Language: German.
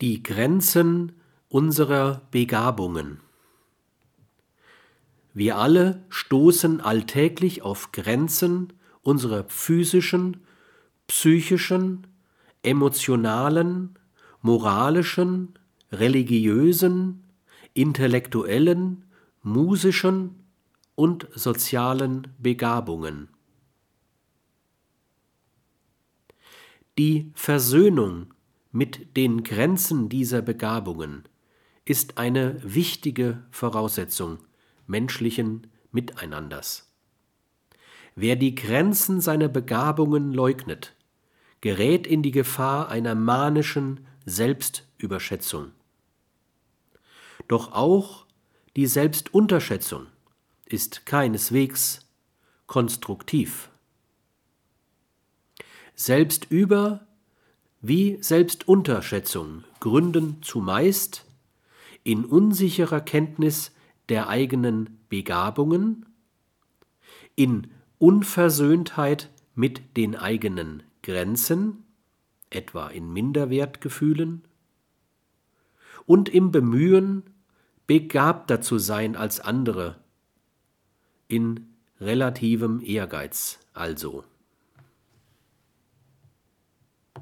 Die Grenzen unserer Begabungen. Wir alle stoßen alltäglich auf Grenzen unserer physischen, psychischen, emotionalen, moralischen, religiösen, intellektuellen, musischen und sozialen Begabungen. Die Versöhnung mit den Grenzen dieser Begabungen ist eine wichtige Voraussetzung menschlichen Miteinanders. Wer die Grenzen seiner Begabungen leugnet, gerät in die Gefahr einer manischen Selbstüberschätzung. Doch auch die Selbstunterschätzung ist keineswegs konstruktiv. Selbstüber- wie Selbstunterschätzung gründen zumeist in unsicherer Kenntnis der eigenen Begabungen, in Unversöhntheit mit den eigenen Grenzen, etwa in Minderwertgefühlen, und im Bemühen, begabter zu sein als andere, in relativem Ehrgeiz also.